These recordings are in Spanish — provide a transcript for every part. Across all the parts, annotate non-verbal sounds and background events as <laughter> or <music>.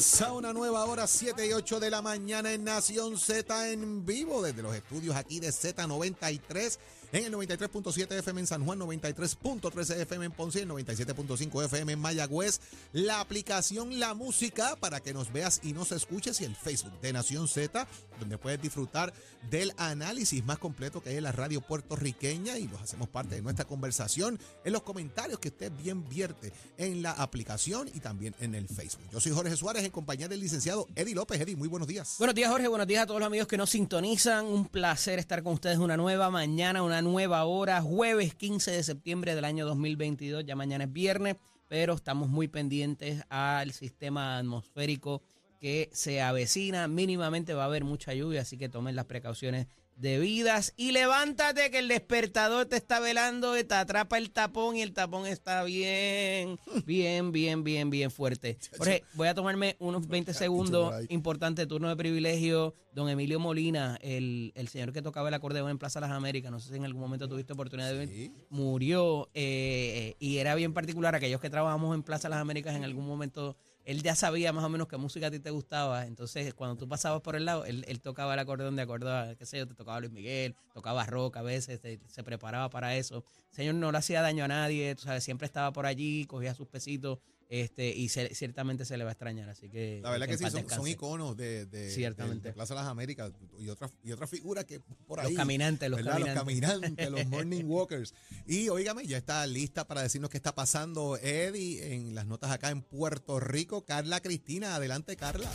Comienza una nueva hora, 7 y 8 de la mañana en Nación Z en vivo desde los estudios aquí de Z93 en el 93.7 FM en San Juan, 93.13 FM en Ponce y el 97.5 FM en Mayagüez. La aplicación La Música para que nos veas y nos escuches y el Facebook de Nación Z, donde puedes disfrutar del análisis más completo que hay en la radio puertorriqueña y los hacemos parte de nuestra conversación en los comentarios que usted bien vierte en la aplicación y también en el Facebook. Yo soy Jorge Suárez en compañía del licenciado Eddie López. Eddie, muy buenos días. Buenos días, Jorge. Buenos días a todos los amigos que nos sintonizan. Un placer estar con ustedes una nueva mañana, una nueva hora, jueves 15 de septiembre del año 2022. Ya mañana es viernes, pero estamos muy pendientes al sistema atmosférico que se avecina. Mínimamente va a haber mucha lluvia, así que tomen las precauciones debidas. Y levántate que el despertador te está velando, te atrapa el tapón y el tapón está bien, bien, bien, bien, bien fuerte. <laughs> Jorge, voy a tomarme unos 20 segundos. Importante turno de privilegio. Don Emilio Molina, el, el señor que tocaba el acordeón en Plaza Las Américas, no sé si en algún momento tuviste oportunidad de ver, murió eh, y era bien particular. Aquellos que trabajamos en Plaza Las Américas en algún momento él ya sabía más o menos qué música a ti te gustaba. Entonces, cuando tú pasabas por el lado, él, tocaba el acordeón de acuerdo a, qué sé yo, te tocaba Luis Miguel, tocaba rock a veces, se, preparaba para eso. El señor no le hacía daño a nadie, tú sabes, siempre estaba por allí, cogía sus pesitos este, y ciertamente se le va a extrañar. Así que. La verdad que, sí, son, iconos de, de, ciertamente. Plaza de las Américas y otras y otra figuras que por ahí. Los caminantes, los caminantes. Los caminantes, <laughs> los morning walkers. Y óigame, ya está lista para decirnos qué está pasando Eddie en las notas acá en Puerto Rico. Carla Cristina, adelante, Carla.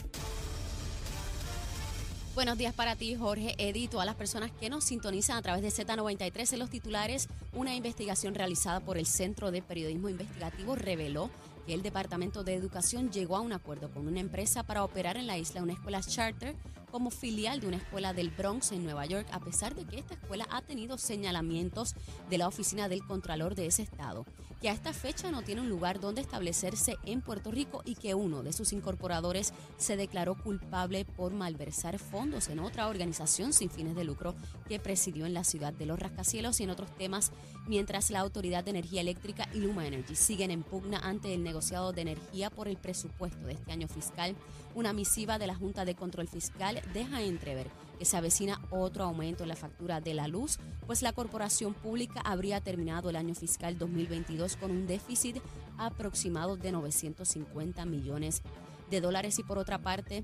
Buenos días para ti, Jorge, Eddie, todas las personas que nos sintonizan a través de Z93 en los titulares. Una investigación realizada por el Centro de Periodismo Investigativo reveló que el Departamento de Educación llegó a un acuerdo con una empresa para operar en la isla una escuela charter como filial de una escuela del Bronx en Nueva York, a pesar de que esta escuela ha tenido señalamientos de la oficina del Contralor de ese estado, que a esta fecha no tiene un lugar donde establecerse en Puerto Rico y que uno de sus incorporadores se declaró culpable por malversar fondos en otra organización sin fines de lucro que presidió en la ciudad de Los Rascacielos y en otros temas, mientras la Autoridad de Energía Eléctrica y Luma Energy siguen en pugna ante el negociado de energía por el presupuesto de este año fiscal. Una misiva de la Junta de Control Fiscal deja entrever que se avecina otro aumento en la factura de la luz, pues la corporación pública habría terminado el año fiscal 2022 con un déficit aproximado de 950 millones de dólares. Y por otra parte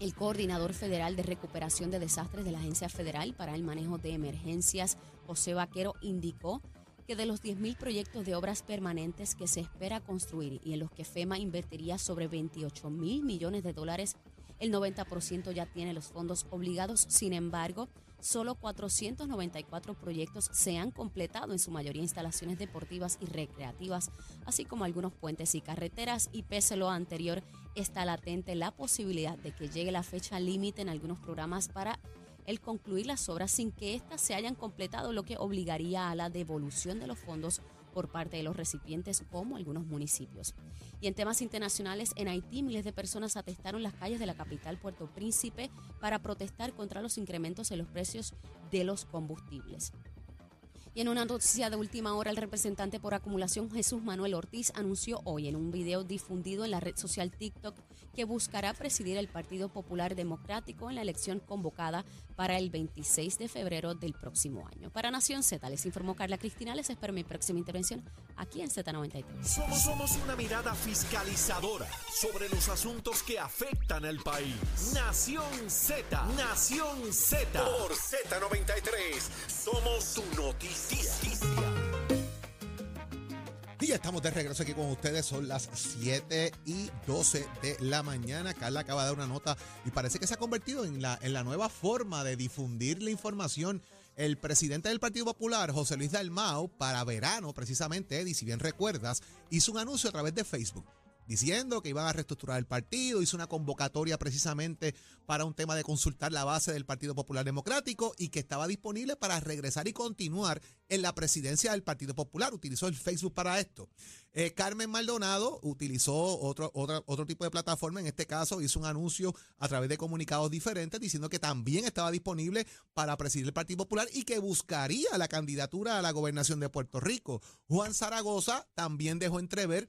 el coordinador federal de recuperación de desastres de la Agencia Federal para el Manejo de Emergencias, José Vaquero, indicó que de los 10.000 proyectos de obras permanentes que se espera construir y en los que FEMA invertiría sobre 28 mil millones de dólares el 90% ya tiene los fondos obligados, sin embargo, solo 494 proyectos se han completado, en su mayoría instalaciones deportivas y recreativas, así como algunos puentes y carreteras, y pese a lo anterior, está latente la posibilidad de que llegue la fecha límite en algunos programas para el concluir las obras sin que éstas se hayan completado, lo que obligaría a la devolución de los fondos por parte de los recipientes como algunos municipios. Y en temas internacionales, en Haití miles de personas atestaron las calles de la capital Puerto Príncipe para protestar contra los incrementos en los precios de los combustibles. Y en una noticia de última hora, el representante por acumulación Jesús Manuel Ortiz anunció hoy en un video difundido en la red social TikTok que buscará presidir el Partido Popular Democrático en la elección convocada para el 26 de febrero del próximo año. Para Nación Z, les informó Carla Cristina. Les espero mi próxima intervención aquí en Z93. Somos, somos una mirada fiscalizadora sobre los asuntos que afectan al país. Nación Z, Nación Z. Por Z93, somos su noticia. Y ya estamos de regreso aquí con ustedes. Son las 7 y 12 de la mañana. Carla acaba de dar una nota y parece que se ha convertido en la, en la nueva forma de difundir la información. El presidente del Partido Popular, José Luis Dalmao, para verano, precisamente, Eddie, si bien recuerdas, hizo un anuncio a través de Facebook diciendo que iban a reestructurar el partido, hizo una convocatoria precisamente para un tema de consultar la base del Partido Popular Democrático y que estaba disponible para regresar y continuar en la presidencia del Partido Popular. Utilizó el Facebook para esto. Eh, Carmen Maldonado utilizó otro, otro, otro tipo de plataforma, en este caso hizo un anuncio a través de comunicados diferentes diciendo que también estaba disponible para presidir el Partido Popular y que buscaría la candidatura a la gobernación de Puerto Rico. Juan Zaragoza también dejó entrever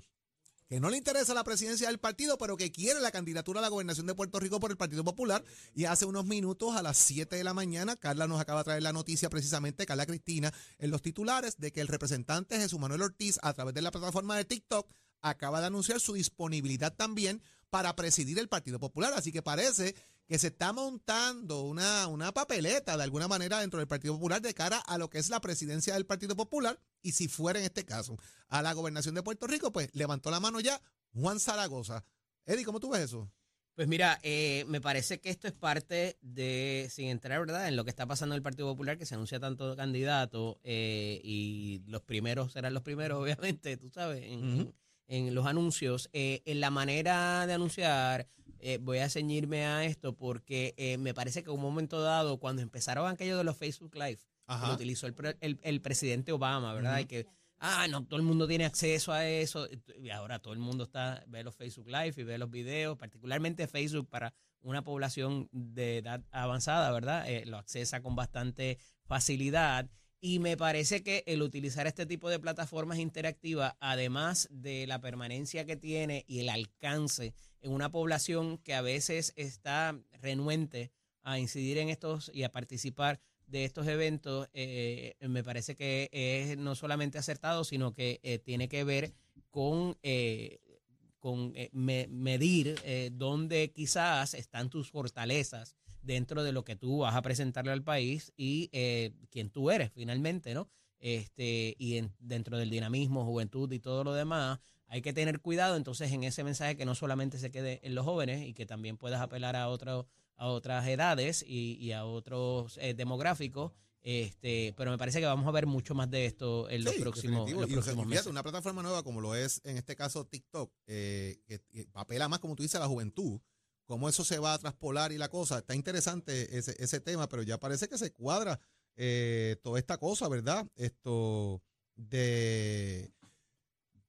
que no le interesa la presidencia del partido, pero que quiere la candidatura a la gobernación de Puerto Rico por el Partido Popular. Y hace unos minutos, a las 7 de la mañana, Carla nos acaba de traer la noticia precisamente, Carla Cristina, en los titulares, de que el representante Jesús Manuel Ortiz, a través de la plataforma de TikTok, acaba de anunciar su disponibilidad también para presidir el Partido Popular. Así que parece que se está montando una, una papeleta de alguna manera dentro del Partido Popular de cara a lo que es la presidencia del Partido Popular. Y si fuera en este caso a la gobernación de Puerto Rico, pues levantó la mano ya Juan Zaragoza. Eddie, ¿cómo tú ves eso? Pues mira, eh, me parece que esto es parte de, sin entrar, ¿verdad?, en lo que está pasando en el Partido Popular, que se anuncia tanto candidato eh, y los primeros serán los primeros, <laughs> obviamente, tú sabes, en, en los anuncios, eh, en la manera de anunciar, eh, voy a ceñirme a esto porque eh, me parece que en un momento dado, cuando empezaron aquello de los Facebook Live, lo utilizó el, el, presidente Obama, ¿verdad? Y que, ah, no, todo el mundo tiene acceso a eso. Y ahora todo el mundo está ve los Facebook Live y ve los videos, particularmente Facebook para una población de edad avanzada, ¿verdad? lo accesa con bastante facilidad. Y me parece que el utilizar este tipo de plataformas interactivas, además de la permanencia que tiene y el alcance en una población que a veces está renuente a incidir en estos y a participar de estos eventos, eh, me parece que es no solamente acertado, sino que eh, tiene que ver con, eh, con medir dónde quizás están tus fortalezas dentro de lo que tú vas a presentarle al país y eh, quién tú eres finalmente, ¿no? Este, y dentro del dinamismo, juventud y todo lo demás, hay que tener cuidado entonces en ese mensaje que no solamente se quede en los jóvenes y que también puedas apelar a, otro, a otras edades y, a otros eh, demográficos. Este, pero me parece que vamos a ver mucho más de esto en los próximos, meses. Una plataforma nueva como lo es en este caso TikTok, eh, que apela más, como tú dices, a la juventud cómo eso se va a traspolar y la cosa. Está interesante ese, ese tema, pero ya parece que se cuadra eh, toda esta cosa, ¿verdad? Esto de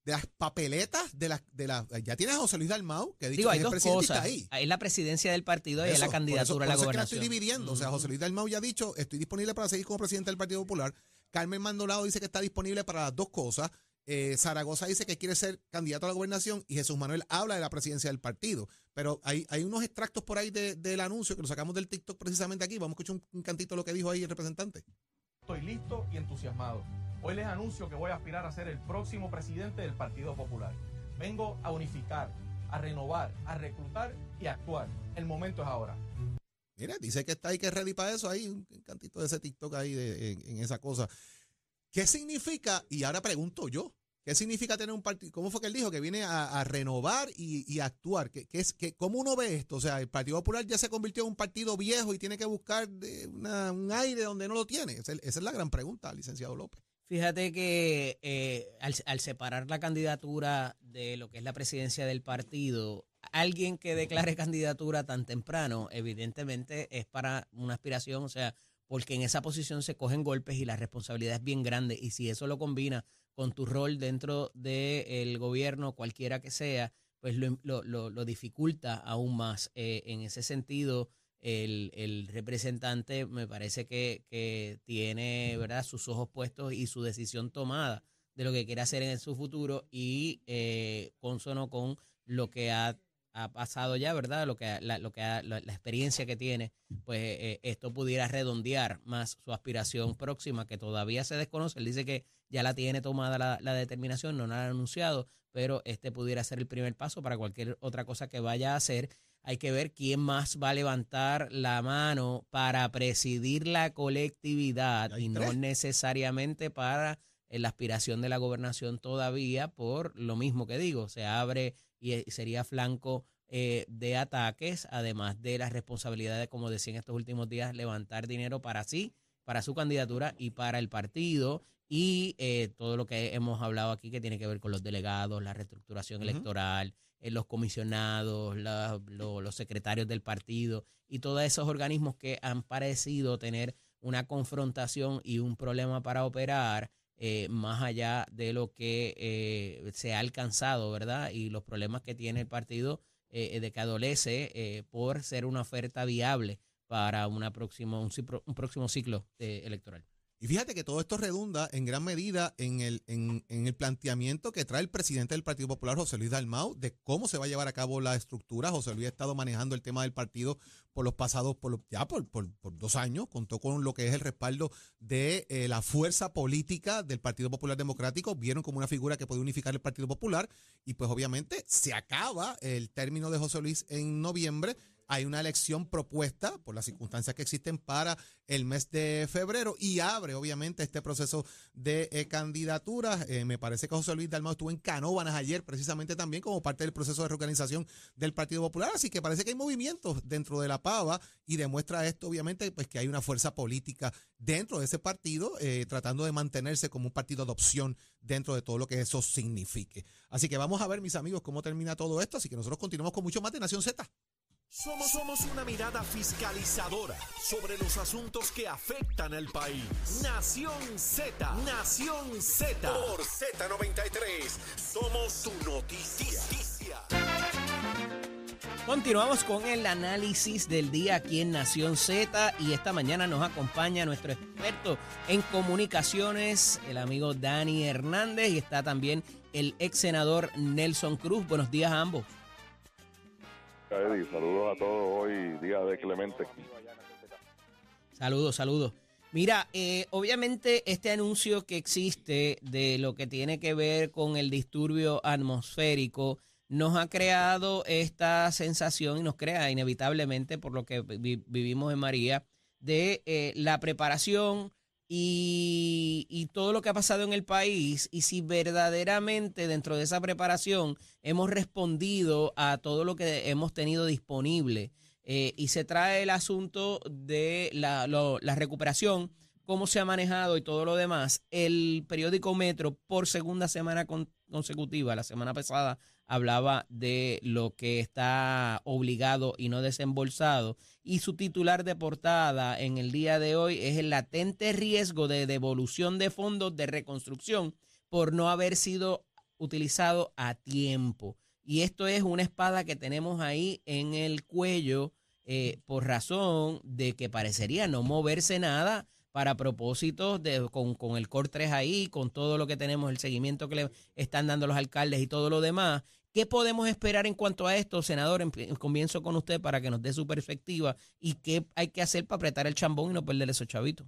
de las papeletas de las de la ya tienes a José Luis Dalmau que dicho hay dos cosas ahí. Es la presidencia del partido y es la candidatura a la gobernación. Es que la estoy dividiendo, o sea, José Luis Dalmau ya ha dicho, estoy disponible para seguir como presidente del Partido Popular. Carmen Mandolado dice que está disponible para las dos cosas. Eh, Zaragoza dice que quiere ser candidato a la gobernación y Jesús Manuel habla de la presidencia del partido. Pero hay, hay unos extractos por ahí del anuncio que lo sacamos del TikTok precisamente aquí. Vamos a escuchar un, cantito de lo que dijo ahí el representante. Estoy listo y entusiasmado. Hoy les anuncio que voy a aspirar a ser el próximo presidente del Partido Popular. Vengo a unificar, a renovar, a reclutar y a actuar. El momento es ahora. Mira, dice que está ahí que es ready para eso. Ahí un cantito de ese TikTok ahí en esa cosa. ¿Qué significa? Y ahora pregunto yo, ¿qué significa tener un partido? ¿Cómo fue que él dijo? Que viene a, renovar y, actuar. ¿Qué, es, que, ¿Cómo uno ve esto? O sea, el Partido Popular ya se convirtió en un partido viejo y tiene que buscar un aire donde no lo tiene. Esa es, la gran pregunta, licenciado López. Fíjate que eh, al, separar la candidatura de lo que es la presidencia del partido, alguien que declare candidatura tan temprano, evidentemente es para una aspiración, o sea, porque en esa posición se cogen golpes y la responsabilidad es bien grande. Y si eso lo combina con tu rol dentro del gobierno, cualquiera que sea, pues lo, lo, dificulta aún más. Eh, en ese sentido, el, representante me parece que, tiene ¿verdad? sus ojos puestos y su decisión tomada de lo que quiere hacer en su futuro y eh, consono con lo que ha ha pasado ya, ¿verdad? Lo que la, lo que la, experiencia que tiene, pues eh, esto pudiera redondear más su aspiración próxima, que todavía se desconoce. Él dice que ya la tiene tomada la, determinación, no la ha anunciado, pero este pudiera ser el primer paso para cualquier otra cosa que vaya a hacer. Hay que ver quién más va a levantar la mano para presidir la colectividad y no necesariamente para eh, la aspiración de la gobernación todavía por lo mismo que digo, se abre y eh, sería flanco eh, de ataques, además de la responsabilidad de, como decía en estos últimos días, levantar dinero para sí, para su candidatura y para el partido y eh, todo lo que hemos hablado aquí que tiene que ver con los delegados, la reestructuración electoral, los comisionados, los secretarios del partido y todos esos organismos que han parecido tener una confrontación y un problema para operar eh, más allá de lo que eh, se ha alcanzado, ¿verdad? Y los problemas que tiene el partido eh, de que adolece por ser una oferta viable para una próxima, un, próximo ciclo electoral. Y fíjate que todo esto redunda en gran medida en el, en, el planteamiento que trae el presidente del Partido Popular, José Luis Dalmau, de cómo se va a llevar a cabo la estructura. José Luis ha estado manejando el tema del partido por los pasados, por ya por, por, dos años, contó con lo que es el respaldo de eh, la fuerza política del Partido Popular Democrático, vieron como una figura que puede unificar el Partido Popular. Y pues obviamente se acaba el término de José Luis en noviembre hay una elección propuesta por las circunstancias que existen para el mes de febrero y abre obviamente este proceso de eh, candidaturas. Eh, me parece que José Luis Dalmau estuvo en Canóbanas ayer precisamente también como parte del proceso de reorganización del Partido Popular, así que parece que hay movimientos dentro de la pava y demuestra esto obviamente pues que hay una fuerza política dentro de ese partido eh, tratando de mantenerse como un partido de opción dentro de todo lo que eso signifique. Así que vamos a ver mis amigos cómo termina todo esto, así que nosotros continuamos con mucho más de Nación Z. Somos, somos una mirada fiscalizadora sobre los asuntos que afectan al país. Nación Z, Nación Z. Por Z93, somos tu noticia. Continuamos con el análisis del día aquí en Nación Z y esta mañana nos acompaña nuestro experto en comunicaciones, el amigo Dani Hernández y está también el ex senador Nelson Cruz. Buenos días a ambos. Saludos a todos hoy, día de Clemente. Saludos, saludos. Mira, eh, obviamente este anuncio que existe de lo que tiene que ver con el disturbio atmosférico nos ha creado esta sensación y nos crea inevitablemente por lo que vivimos en María de eh, la preparación, y, todo lo que ha pasado en el país y si verdaderamente dentro de esa preparación hemos respondido a todo lo que hemos tenido disponible. Eh, y se trae el asunto de la, la recuperación, cómo se ha manejado y todo lo demás. El periódico Metro por segunda semana consecutiva, la semana pasada hablaba de lo que está obligado y no desembolsado. Y su titular de portada en el día de hoy es el latente riesgo de devolución de fondos de reconstrucción por no haber sido utilizado a tiempo. Y esto es una espada que tenemos ahí en el cuello eh, por razón de que parecería no moverse nada para propósitos de, con, con el COR 3 ahí, con todo lo que tenemos, el seguimiento que le están dando los alcaldes y todo lo demás. ¿Qué podemos esperar en cuanto a esto, senador? Comienzo con usted para que nos dé su perspectiva y qué hay que hacer para apretar el chambón y no perder esos chavitos.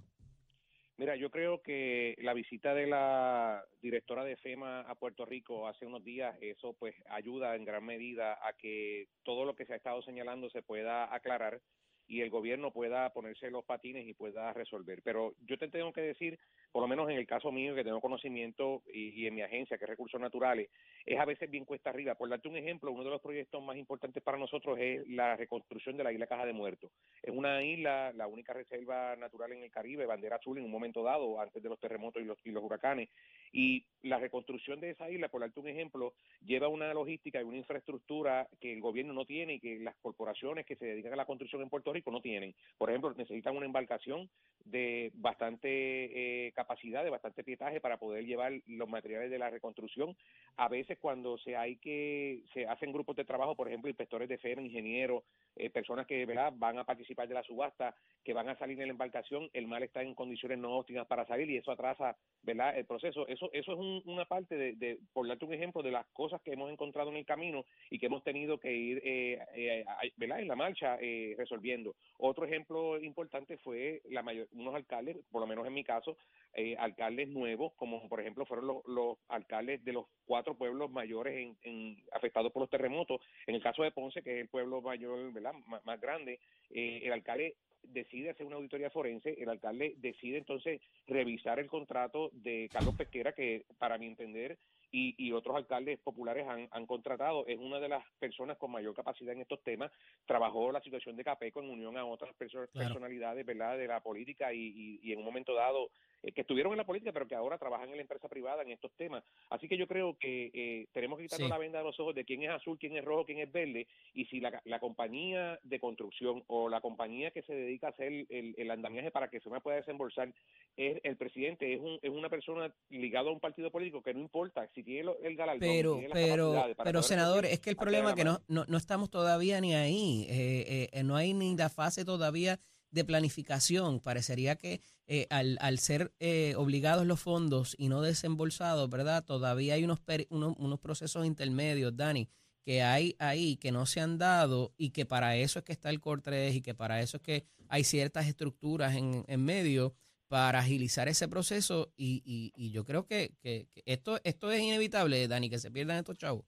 Mira, yo creo que la visita de la directora de FEMA a Puerto Rico hace unos días, eso pues ayuda en gran medida a que todo lo que se ha estado señalando se pueda aclarar y el gobierno pueda ponerse los patines y pueda resolver. Pero yo te tengo que decir, por lo menos en el caso mío, que tengo conocimiento y, en mi agencia, que es Recursos Naturales, es a veces bien cuesta arriba. Por darte un ejemplo, uno de los proyectos más importantes para nosotros es la reconstrucción de la isla Caja de Muertos. Es una isla, la única reserva natural en el Caribe, bandera azul en un momento dado, antes de los terremotos y los, y los huracanes. Y la reconstrucción de esa isla, por darte un ejemplo, lleva una logística y una infraestructura que el gobierno no tiene y que las corporaciones que se dedican a la construcción en Puerto Rico no tienen. Por ejemplo, necesitan una embarcación de bastante eh, capacidad, de bastante pietaje para poder llevar los materiales de la reconstrucción. A veces cuando se hay que se hacen grupos de trabajo, por ejemplo, inspectores de FEMA, ingenieros, eh, personas que ¿verdad? van a participar de la subasta, que van a salir en la embarcación, el mal está en condiciones no óptimas para salir y eso atrasa ¿verdad? el proceso. Eso eso es una parte de, por darte un ejemplo, de las cosas que hemos encontrado en el camino y que hemos tenido que ir eh, eh ¿verdad? en la marcha eh, resolviendo. Otro ejemplo importante fue la mayor, unos alcaldes, por lo menos en mi caso, eh, alcaldes nuevos, como por ejemplo fueron los, los alcaldes de los cuatro pueblos mayores en, afectados por los terremotos. En el caso de Ponce, que es el pueblo mayor, ¿verdad? más grande, el alcalde decide hacer una auditoría forense, el alcalde decide entonces revisar el contrato de Carlos Pesquera, que para mi entender y, y otros alcaldes populares han, han, contratado. Es una de las personas con mayor capacidad en estos temas. Trabajó la situación de Capeco en unión a otras personalidades ¿verdad? de la política y, y, en un momento dado eh, que estuvieron en la política, pero que ahora trabajan en la empresa privada en estos temas. Así que yo creo que eh, tenemos que quitarnos la venda de los ojos de quién es azul, quién es rojo, quién es verde, y si la, la compañía de construcción o la compañía que se dedica a hacer el, el andamiaje para que se me pueda desembolsar es el presidente, es, un, es una persona ligada a un partido político que no importa si tiene el galardón. Pero, pero, pero senador, es que el problema es que no, no, no, estamos todavía ni ahí, eh, no hay ni la fase todavía de planificación. Parecería que eh, al, al, ser eh, obligados los fondos y no desembolsados, ¿verdad? Todavía hay unos, unos, unos, procesos intermedios, Dani, que hay ahí que no se han dado y que para eso es que está el Core 3 y que para eso es que hay ciertas estructuras en, en medio para agilizar ese proceso y, y, y yo creo que, que, que, esto, esto es inevitable, Dani, que se pierdan estos chavos.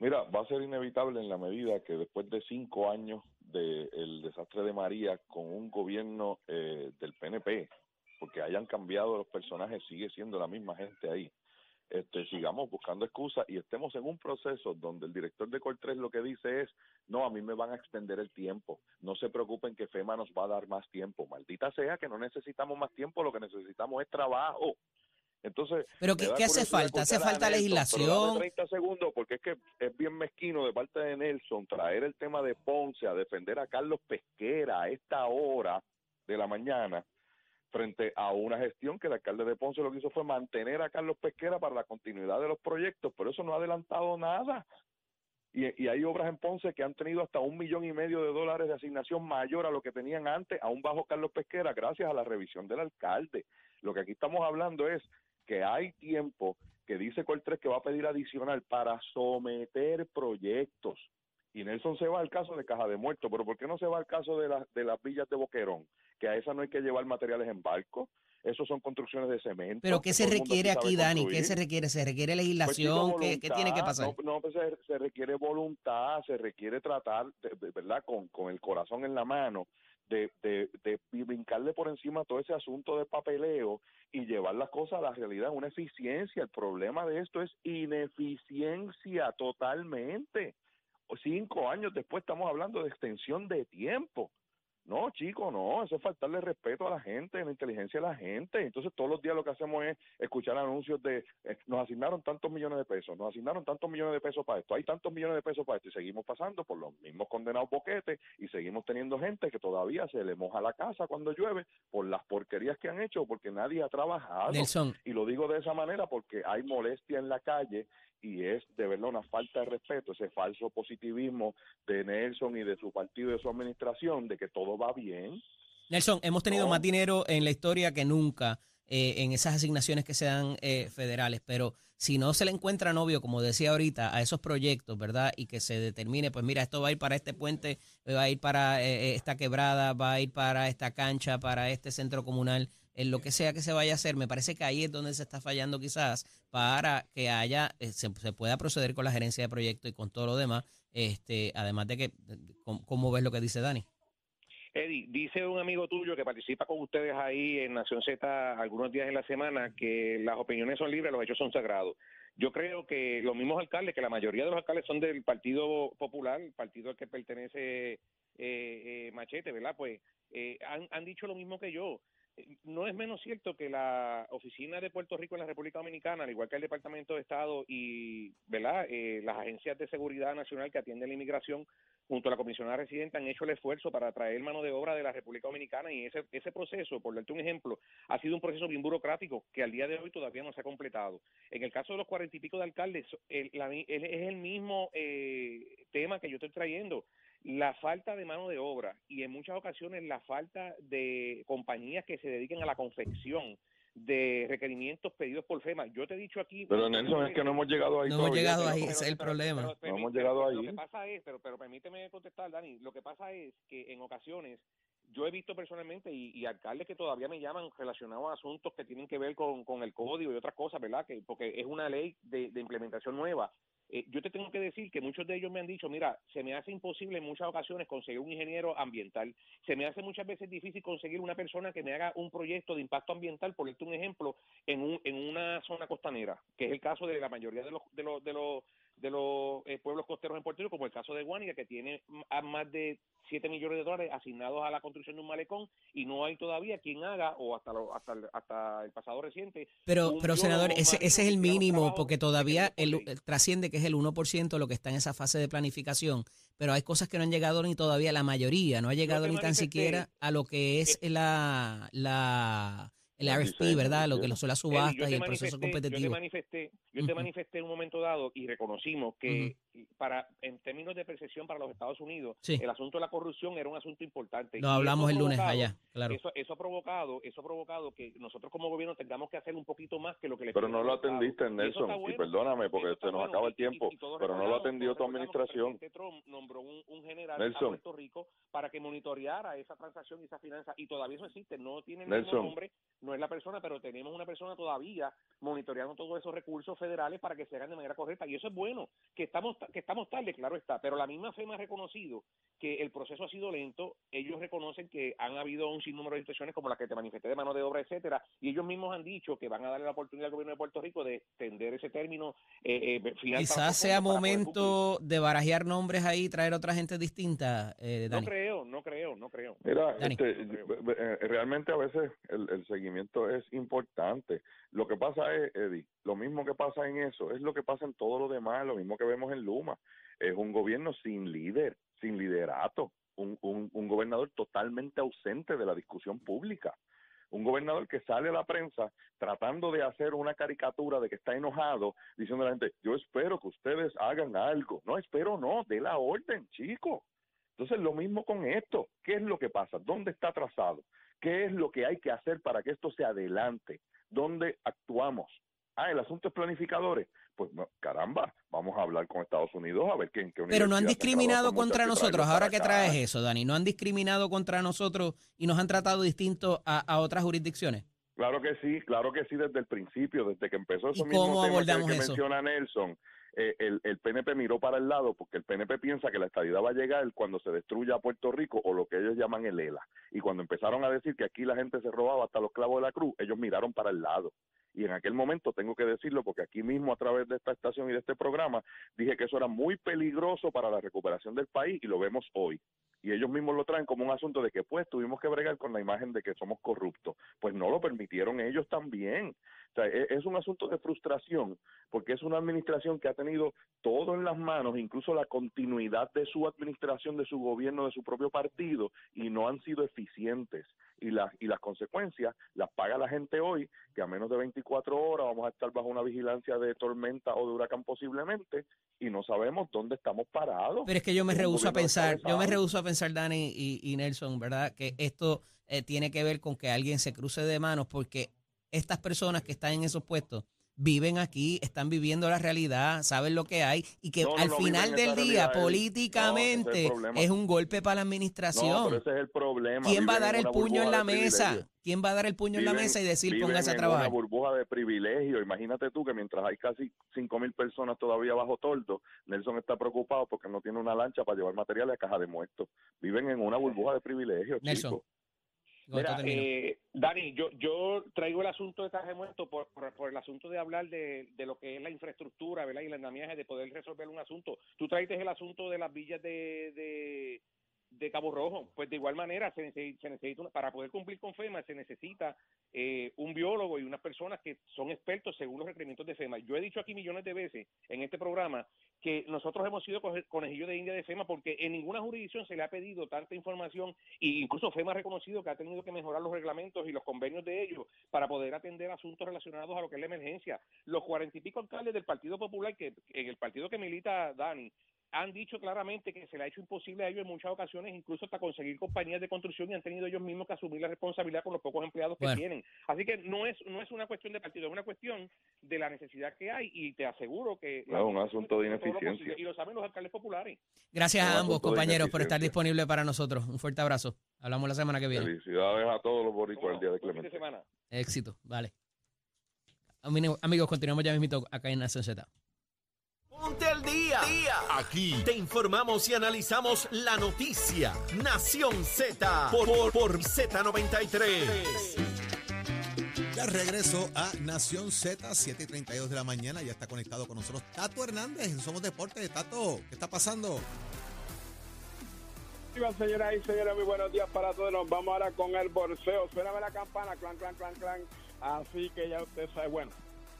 Mira, va a ser inevitable en la medida que después de cinco años del de desastre de María con un gobierno eh, del PNP, porque hayan cambiado los personajes, sigue siendo la misma gente ahí. Este, sigamos buscando excusas y estemos en un proceso donde el director de Cortés lo que dice es, no, a mí me van a extender el tiempo, no se preocupen que FEMA nos va a dar más tiempo, maldita sea que no necesitamos más tiempo, lo que necesitamos es trabajo. Entonces, pero ¿qué, ¿qué hace falta? ¿Hace falta Nelson, legislación? 30 segundos, porque es que es bien mezquino de parte de Nelson traer el tema de Ponce a defender a Carlos Pesquera a esta hora de la mañana frente a una gestión que el alcalde de Ponce lo que hizo fue mantener a Carlos Pesquera para la continuidad de los proyectos, pero eso no ha adelantado nada. Y, y, hay obras en Ponce que han tenido hasta un millón y medio de dólares de asignación mayor a lo que tenían antes, a un bajo Carlos Pesquera, gracias a la revisión del alcalde. Lo que aquí estamos hablando es que hay tiempo que dice Coltres que va a pedir adicional para someter proyectos. Y Nelson se va al caso de Caja de Muertos, pero ¿por qué no se va al caso de, la, de las villas de Boquerón? Que a esa no hay que llevar materiales en barco, esos son construcciones de cemento. ¿Pero qué se requiere aquí, Dani? ¿Qué se requiere? ¿Se requiere legislación? Pues, voluntad, ¿Qué, ¿Qué, tiene que pasar? No, no pues se, se, requiere voluntad, se requiere tratar, de, de, ¿verdad? Con, con el corazón en la mano, de, de, de brincarle por encima todo ese asunto de papeleo y llevar las cosas a la realidad, una eficiencia. El problema de esto es ineficiencia totalmente. Cinco años después estamos hablando de extensión de tiempo. No, chico, no, eso es faltarle respeto a la gente, a la inteligencia de la gente. Entonces, todos los días lo que hacemos es escuchar anuncios de eh, nos asignaron tantos millones de pesos, nos asignaron tantos millones de pesos para esto, hay tantos millones de pesos para esto, y seguimos pasando por los mismos condenados boquetes y seguimos teniendo gente que todavía se le moja la casa cuando llueve por las porquerías que han hecho, porque nadie ha trabajado. Nelson. Y lo digo de esa manera porque hay molestia en la calle y es de verdad una falta de respeto, ese falso positivismo de Nelson y de su partido y de su administración de que todo va bien. Nelson, hemos tenido no. más dinero en la historia que nunca eh, en esas asignaciones que sean eh, federales, pero si no se le encuentra novio, como decía ahorita, a esos proyectos, ¿verdad? Y que se determine, pues mira, esto va a ir para este puente, va a ir para eh, esta quebrada, va a ir para esta cancha, para este centro comunal, en lo que sea que se vaya a hacer, me parece que ahí es donde se está fallando quizás para que haya, eh, se, pueda proceder con la gerencia de proyecto y con todo lo demás, este, además de que, ¿cómo, ves lo que dice Dani? Eddie, dice un amigo tuyo que participa con ustedes ahí en Nación Z algunos días en la semana que las opiniones son libres, los hechos son sagrados. Yo creo que los mismos alcaldes, que la mayoría de los alcaldes son del Partido Popular, partido al que pertenece eh, eh, Machete, ¿verdad? Pues eh, han, han dicho lo mismo que yo no es menos cierto que la oficina de Puerto Rico en la República Dominicana, al igual que el Departamento de Estado y ¿verdad? Eh, las agencias de seguridad nacional que atienden la inmigración, junto a la comisionada residente, han hecho el esfuerzo para traer mano de obra de la República Dominicana y ese, ese proceso, por darte un ejemplo, ha sido un proceso bien burocrático que al día de hoy todavía no se ha completado. En el caso de los cuarenta y pico de alcaldes, el, es el mismo eh, tema que yo estoy trayendo la falta de mano de obra y en muchas ocasiones la falta de compañías que se dediquen a la confección de requerimientos pedidos por FEMA. Yo te he dicho aquí... Pero Nelson, es que no hemos llegado ahí. No hemos llegado ahí, ese es el problema. Pero, pero, no hemos llegado ahí. Lo que pasa es, pero, pero permíteme contestar, Dani, lo que pasa es que en ocasiones yo he visto personalmente y, y, alcaldes que todavía me llaman relacionados a asuntos que tienen que ver con, con el código y otras cosas, ¿verdad? que Porque es una ley de, de implementación nueva eh, yo te tengo que decir que muchos de ellos me han dicho, mira, se me hace imposible en muchas ocasiones conseguir un ingeniero ambiental, se me hace muchas veces difícil conseguir una persona que me haga un proyecto de impacto ambiental, por un ejemplo, en, un, en una zona costanera, que es el caso de la mayoría de los, de los, de los de los eh, pueblos costeros en Puerto Rico, como el caso de Guanica, que tiene a más de 7 millones de dólares asignados a la construcción de un malecón y no hay todavía quien haga, o hasta lo, hasta, el, hasta el pasado reciente. Pero, pero senador, ese, ese es el mínimo, porque todavía el, el, trasciende que es el 1% lo que está en esa fase de planificación, pero hay cosas que no han llegado ni todavía, la mayoría, no ha llegado ni tan siquiera a lo que es la, la el RFP, ¿verdad? Lo que son las subastas y el proceso manifesté- Yo competitivo. te manifesté, yo te manifesté en un momento dado y reconocimos que para en términos de percepción para los Estados Unidos, Sí. el asunto de la corrupción era un asunto importante. Lo hablamos ha el lunes allá, claro. Eso, eso ha provocado, eso ha provocado que nosotros como gobierno tengamos que hacer un poquito más que lo que le Pero no lo atendiste, Nelson, y bueno, perdóname, porque se nos bueno, acaba el y- tiempo, y pero no lo atendió tu que administración. Trump nombró un, un general Nelson. a Puerto Rico para que monitoreara esa transacción y esa finanza y todavía eso existe, no tiene Nelson. nombre, no es la persona, pero tenemos una persona todavía monitoreando todos esos recursos federales para que se hagan de manera correcta y eso es bueno, que estamos que estamos tarde, claro está, pero la misma FEMA ha reconocido que el proceso ha sido lento, ellos reconocen que han habido un sinnúmero de situaciones como las que te manifesté de mano de obra, etcétera, y ellos mismos han dicho que van a darle la oportunidad al gobierno de Puerto Rico de extender ese término eh, eh, final. Quizás sea momento de barajear nombres ahí y traer otra gente distinta, eh, No creo, no creo, no creo. Mira, Dani. este, eh, realmente a veces el, el seguimiento es importante. Lo que pasa es, Eddie, lo mismo que pasa en eso, es lo que pasa en todo lo demás, lo mismo que vemos en Luma. Es un gobierno sin líder, sin liderato, un, un, un gobernador totalmente ausente de la discusión pública. Un gobernador que sale a la prensa tratando de hacer una caricatura de que está enojado, diciendo a la gente, yo espero que ustedes hagan algo. No, espero no, de la orden, chico. Entonces, lo mismo con esto. ¿Qué es lo que pasa? ¿Dónde está trazado? ¿Qué es lo que hay que hacer para que esto se adelante? ¿Dónde actuamos? Ah, el asunto es planificadores. Pues no, caramba, vamos a hablar con Estados Unidos a ver qué, en qué Pero no han discriminado contra nosotros. Ahora que traes eso, Dani, ¿no han discriminado contra nosotros y nos han tratado distinto a, a otras jurisdicciones? Claro que sí, claro que sí, desde el principio, desde que empezó ¿Y eso cómo mismo tema que- menciona Nelson, eh, el, el PNP miró para el lado porque el PNP piensa que la estabilidad va a llegar cuando se destruya Puerto Rico o lo que ellos llaman el ELA. Y cuando empezaron a decir que aquí la gente se robaba hasta los clavos de la cruz, ellos miraron para el lado. Y en aquel momento tengo que decirlo porque aquí mismo a través de esta estación y de este programa dije que eso era muy peligroso para la recuperación del país y lo vemos hoy. Y ellos mismos lo traen como un asunto de que pues tuvimos que bregar con la imagen de que somos corruptos. Pues no lo permitieron ellos también. O sea, e- es un asunto de frustración porque es una administración que ha tenido todo en las manos, incluso la continuidad de su administración, de su gobierno, de su propio partido, y no han sido eficientes. Y las, y las consecuencias las paga la gente hoy, que a menos de 24 horas vamos a estar bajo una vigilancia de tormenta o de huracán posiblemente, y no sabemos dónde estamos parados. Pero es que yo me rehuso a pensar, yo me rehuso a pensar, Dani y, y Nelson, ¿verdad? Que esto eh, tiene que ver con que alguien se cruce de manos porque estas personas que están en esos puestos viven aquí, están viviendo la realidad, saben lo que hay y que No, al no final del día, políticamente, No, es un golpe para la administración. ese es el problema. ¿Quién va a dar el puño en la mesa? ¿Quién va a dar el puño en la mesa y decir póngase a en trabajar? una burbuja de privilegio. Imagínate tú que mientras hay casi cinco mil personas todavía bajo toldo, Nelson está preocupado porque no tiene una lancha para llevar materiales a caja de muertos. Viven en una burbuja de privilegio, Nelson. chicos. Mira, eh, Dani, yo, yo traigo el asunto de Caja de Muertos por, por, por el asunto de hablar de, de lo que es la infraestructura, ¿verdad? Y el andamiaje de poder resolver un asunto. Tú traiste el asunto de las villas de, de, de Cabo Rojo. Pues de igual manera, se necesita, se necesita una- para poder cumplir con FEMA, se necesita eh, un biólogo y unas personas que son expertos según los requerimientos de FEMA. Yo he dicho aquí millones de veces en este programa que nosotros hemos sido conejillos de India de FEMA porque en ninguna jurisdicción se le ha pedido tanta información e incluso FEMA ha reconocido que ha tenido que mejorar los reglamentos y los convenios de ellos para poder atender asuntos relacionados a lo que es la emergencia. Los cuarenta y pico alcaldes del Partido Popular, que en el partido que milita Dani, han dicho claramente que se le ha hecho imposible a ellos en muchas ocasiones, incluso hasta conseguir compañías de construcción y han tenido ellos mismos que asumir la responsabilidad con los pocos empleados que tienen. Así que no es no es una cuestión de partido, es una cuestión de la necesidad que hay y te aseguro que... No, un asunto de todo lo ineficiencia. Y lo saben los alcaldes populares. Gracias a ambos compañeros por estar ineficiencia. disponibles para nosotros. Un fuerte abrazo. Hablamos la semana que viene. Felicidades a todos los boricuas ¿Cómo el día de Clemente. semana. Éxito, vale. Ami- Amigos, continuamos ya mismito acá en Nación Z. Ponte al día. Aquí te informamos y analizamos la noticia. Nación Z por, por, por Z93. Ya regreso a Nación Z, 7 y 32 de la mañana. Ya está conectado con nosotros Tato Hernández en Somos Deportes. Tato, ¿qué está pasando? Señoras y señores, muy buenos días para todos. Nos vamos ahora con el borseo. Suena la campana, clan, clan, clan, clan. Así que ya usted sabe, bueno,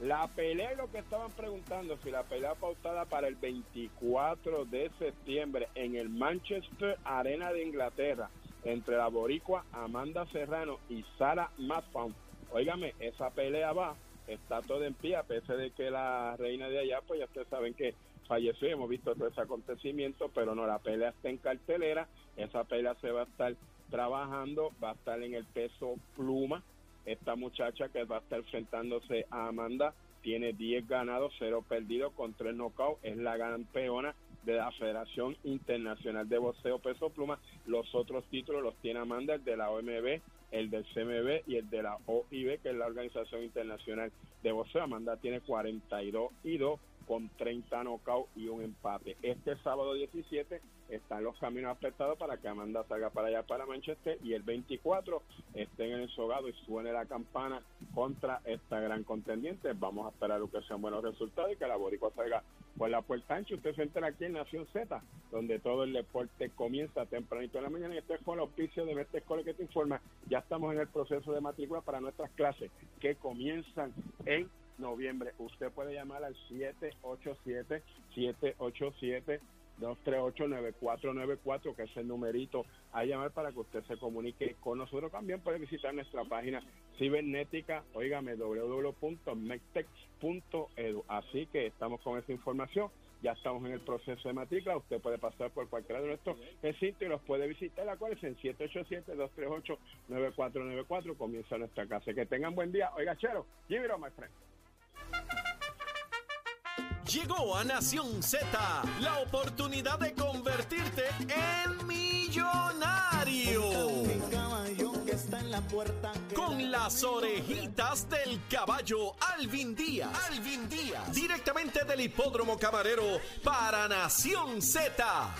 la pelea lo que estaban preguntando, si la pelea pautada para el 24 de septiembre en el Manchester Arena de Inglaterra, entre la boricua Amanda Serrano y Sara Matfam, Óigame, esa pelea va, está todo en pie, a pesar de que la reina de allá, pues ya ustedes saben que falleció, hemos visto todo ese acontecimiento, pero no, la pelea está en cartelera, esa pelea se va a estar trabajando, va a estar en el peso pluma, esta muchacha que va a estar enfrentándose a Amanda tiene 10 ganados, 0 perdidos con 3 knockouts, es la campeona de la Federación Internacional de Boxeo Peso Pluma. Los otros títulos los tiene Amanda, el de la OMB, el del CMB y el de la OIB, que es la Organización Internacional de Boxeo. Amanda tiene 42 y 2 con 30 knockouts y un empate. Este sábado 17 están los caminos apretados para que Amanda salga para allá para Manchester y el 24 estén en el sogado y suene la campana contra esta gran contendiente. Vamos a esperar que sean buenos resultados y que la Boricua salga por la puerta ancha. Usted se entera aquí en Nación Z, donde todo el deporte comienza tempranito en la mañana y este fue el auspicio de Mestre Escuela que te informa. Ya estamos en el proceso de matrícula para nuestras clases que comienzan en noviembre. Usted puede llamar al 787-787-238-9494, que es el numerito a llamar para que usted se comunique con nosotros. También puede visitar nuestra página cibernética, oígame, www.mectex.edu. Así que estamos con esa información. Ya estamos en el proceso de matrícula. Usted puede pasar por cualquiera de nuestros recintos y los puede visitar. La cual es en 787-238-9494. Comienza nuestra casa. Que tengan buen día. Oiga, Chero, give it on, my friend. Llegó a Nación Z la oportunidad de convertirte en millonario. Con las orejitas del caballo Alvin Díaz. Alvin Díaz. Directamente del hipódromo camarero para Nación Z.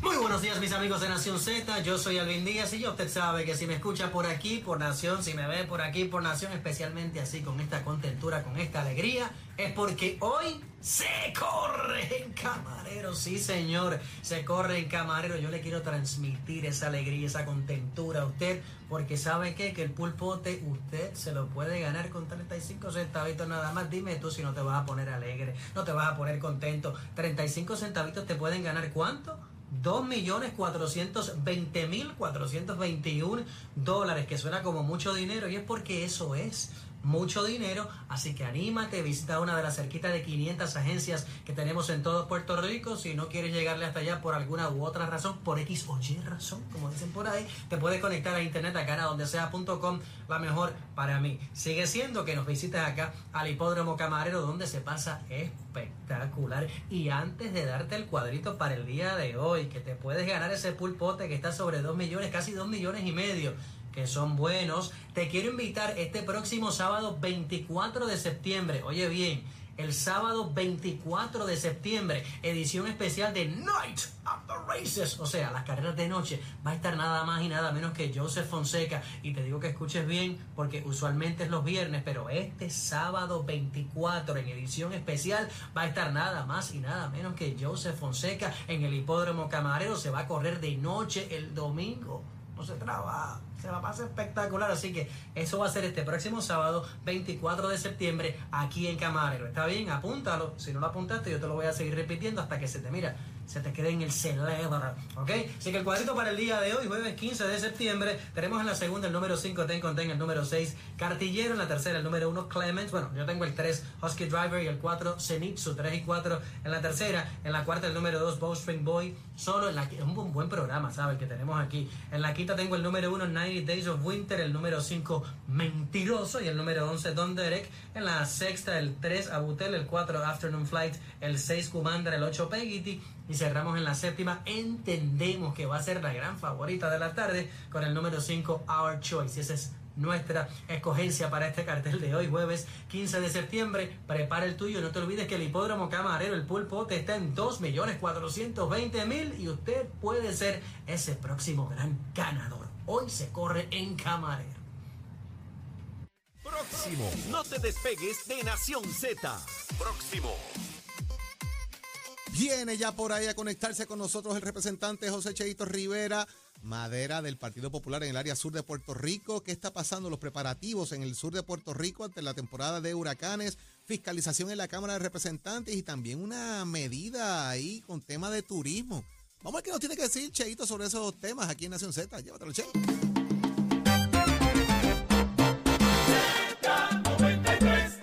Muy buenos días mis amigos de Nación Z, yo soy Alvin Díaz y yo usted sabe que si me escucha por aquí, por Nación, si me ve por aquí, por Nación, especialmente así con esta contentura, con esta alegría, es porque hoy se corre en camarero, sí señor, se corre en camarero. Yo le quiero transmitir esa alegría, esa contentura a usted, porque sabe qué? que el pulpote usted se lo puede ganar con 35 centavitos nada más. Dime tú si no te vas a poner alegre, no te vas a poner contento. 35 centavitos te pueden ganar cuánto? 2.420.421 dólares, que suena como mucho dinero y es porque eso es mucho dinero, así que anímate, visita una de las cerquitas de 500 agencias que tenemos en todo Puerto Rico. Si no quieres llegarle hasta allá por alguna u otra razón, por X o Y razón, como dicen por ahí, te puedes conectar a internet acá a donde sea.com, la mejor para mí. Sigue siendo que nos visites acá al hipódromo camarero donde se pasa espectacular. Y antes de darte el cuadrito para el día de hoy, que te puedes ganar ese pulpote que está sobre 2 millones, casi 2 millones y medio que son buenos. Te quiero invitar este próximo sábado 24 de septiembre. Oye bien, el sábado 24 de septiembre, edición especial de Night of the Races, o sea, las carreras de noche. Va a estar nada más y nada menos que Joseph Fonseca. Y te digo que escuches bien, porque usualmente es los viernes, pero este sábado 24 en edición especial va a estar nada más y nada menos que Joseph Fonseca en el hipódromo camarero. Se va a correr de noche el domingo. No se trabaja se va a pasar espectacular. Así que eso va a ser este próximo sábado, 24 de septiembre, aquí en Camarero. ¿Está bien? Apúntalo. Si no lo apuntaste, yo te lo voy a seguir repitiendo hasta que se te mira se te quede en el cerebro, ¿ok? Así que el cuadrito para el día de hoy, jueves 15 de septiembre, tenemos en la segunda el número 5, Ten Ten, el número 6, Cartillero, en la tercera el número 1, Clemens, bueno, yo tengo el 3, Husky Driver, y el 4, Zenitsu, 3 y 4 en la tercera, en la cuarta el número 2, Bowstring Boy, solo en la es un buen programa, ¿sabes? El que tenemos aquí. En la quinta tengo el número 1, 90 Days of Winter, el número 5, Mentiroso, y el número 11, Don Derek, en la sexta el 3, Abutel, el 4, Afternoon Flight, el 6, Commander, el 8, Peggy, y cerramos en la séptima. Entendemos que va a ser la gran favorita de la tarde con el número 5, Our Choice. Y esa es nuestra escogencia para este cartel de hoy, jueves 15 de septiembre. Prepara el tuyo. No te olvides que el hipódromo camarero, el pulpote, está en 2.420.000 y usted puede ser ese próximo gran ganador. Hoy se corre en camarero. Próximo. No te despegues de Nación Z. Próximo. Viene ya por ahí a conectarse con nosotros el representante José Cheito Rivera, madera del Partido Popular en el área sur de Puerto Rico. ¿Qué está pasando? Los preparativos en el sur de Puerto Rico ante la temporada de huracanes, fiscalización en la Cámara de Representantes y también una medida ahí con tema de turismo. Vamos a ver qué nos tiene que decir Cheito sobre esos temas aquí en Nación Z. Llévatelo, Che.